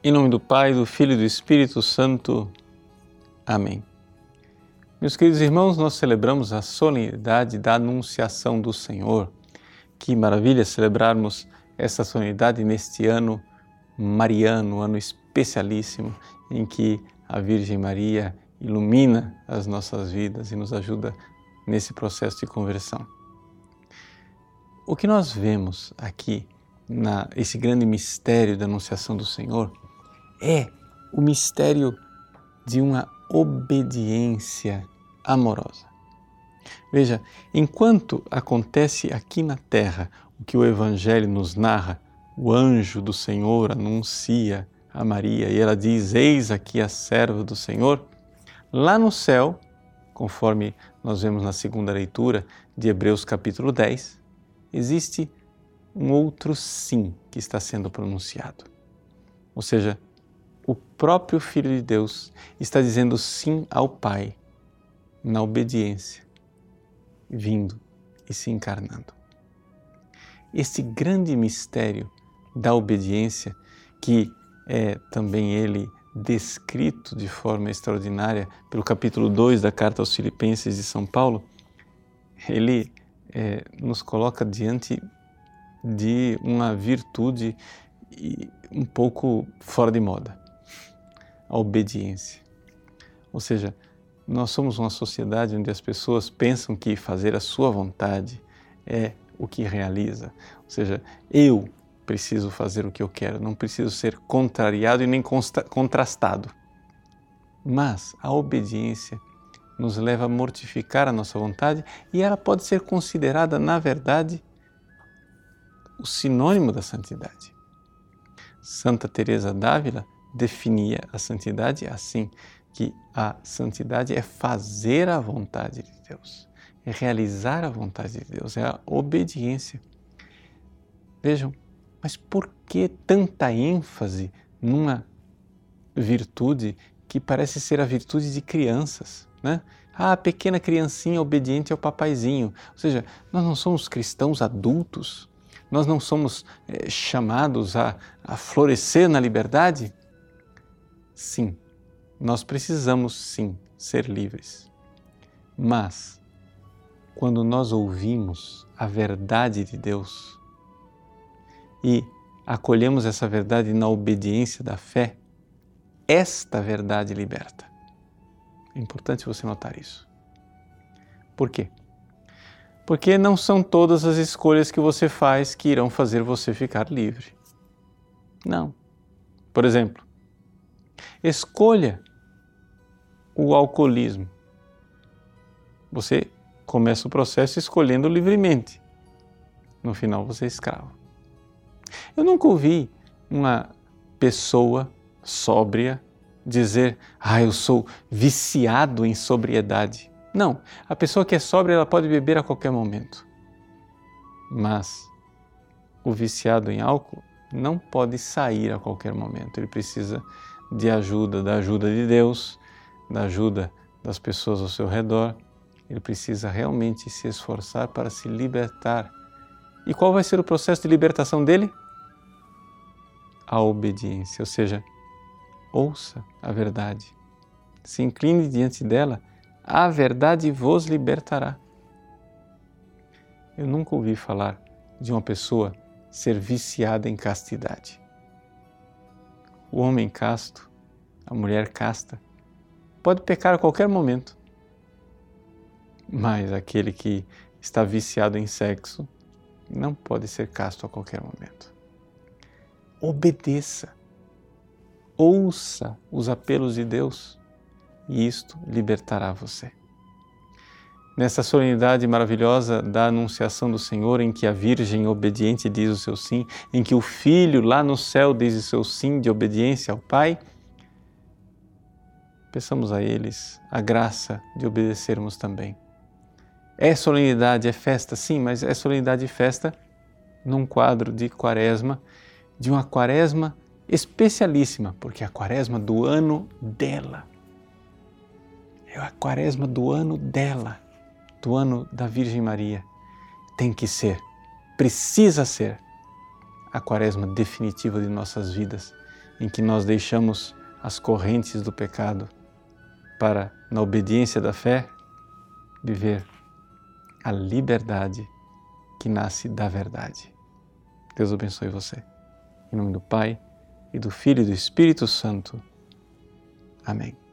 Em nome do Pai, do Filho e do Espírito Santo. Amém. Meus queridos irmãos, nós celebramos a solenidade da Anunciação do Senhor. Que maravilha celebrarmos essa solenidade neste ano mariano, ano especialíssimo, em que a Virgem Maria ilumina as nossas vidas e nos ajuda nesse processo de conversão. O que nós vemos aqui, na, esse grande mistério da Anunciação do Senhor, é o mistério de uma obediência amorosa. Veja, enquanto acontece aqui na terra o que o Evangelho nos narra, o anjo do Senhor anuncia a Maria e ela diz: Eis aqui a serva do Senhor. Lá no céu, conforme nós vemos na segunda leitura de Hebreus capítulo 10, existe um outro sim que está sendo pronunciado. Ou seja, o próprio Filho de Deus está dizendo sim ao Pai na obediência, vindo e se encarnando. Este grande mistério da obediência, que é também ele descrito de forma extraordinária pelo capítulo 2 da carta aos Filipenses de São Paulo, ele é, nos coloca diante de uma virtude um pouco fora de moda a obediência. Ou seja, nós somos uma sociedade onde as pessoas pensam que fazer a sua vontade é o que realiza. Ou seja, eu preciso fazer o que eu quero, não preciso ser contrariado e nem contrastado. Mas a obediência nos leva a mortificar a nossa vontade e ela pode ser considerada, na verdade, o sinônimo da santidade. Santa Teresa d'Ávila definia a santidade assim, que a santidade é fazer a vontade de Deus, é realizar a vontade de Deus, é a obediência. Vejam, mas por que tanta ênfase numa virtude que parece ser a virtude de crianças, né? Ah, a pequena criancinha obediente ao papaizinho. Ou seja, nós não somos cristãos adultos, nós não somos é, chamados a, a florescer na liberdade. Sim, nós precisamos sim ser livres. Mas, quando nós ouvimos a verdade de Deus e acolhemos essa verdade na obediência da fé, esta verdade liberta. É importante você notar isso. Por quê? Porque não são todas as escolhas que você faz que irão fazer você ficar livre. Não. Por exemplo, Escolha o alcoolismo. Você começa o processo escolhendo livremente. No final, você é escravo. Eu nunca ouvi uma pessoa sóbria dizer: Ah, eu sou viciado em sobriedade. Não, a pessoa que é sóbria ela pode beber a qualquer momento. Mas o viciado em álcool não pode sair a qualquer momento. Ele precisa de ajuda, da ajuda de Deus, da ajuda das pessoas ao seu redor. Ele precisa realmente se esforçar para se libertar. E qual vai ser o processo de libertação dele? A obediência, ou seja, ouça a verdade, se incline diante dela, a verdade vos libertará. Eu nunca ouvi falar de uma pessoa ser viciada em castidade o homem casto, a mulher casta, pode pecar a qualquer momento. Mas aquele que está viciado em sexo não pode ser casto a qualquer momento. Obedeça, ouça os apelos de Deus e isto libertará você nessa solenidade maravilhosa da Anunciação do Senhor, em que a Virgem obediente diz o seu sim, em que o Filho lá no céu diz o seu sim de obediência ao Pai, peçamos a eles a graça de obedecermos também. É solenidade, é festa, sim, mas é solenidade e festa num quadro de quaresma, de uma quaresma especialíssima, porque é a quaresma do ano dela. É a quaresma do ano dela do ano da Virgem Maria tem que ser, precisa ser, a quaresma definitiva de nossas vidas, em que nós deixamos as correntes do pecado para, na obediência da fé, viver a liberdade que nasce da verdade. Deus abençoe você. Em nome do Pai, e do Filho e do Espírito Santo. Amém.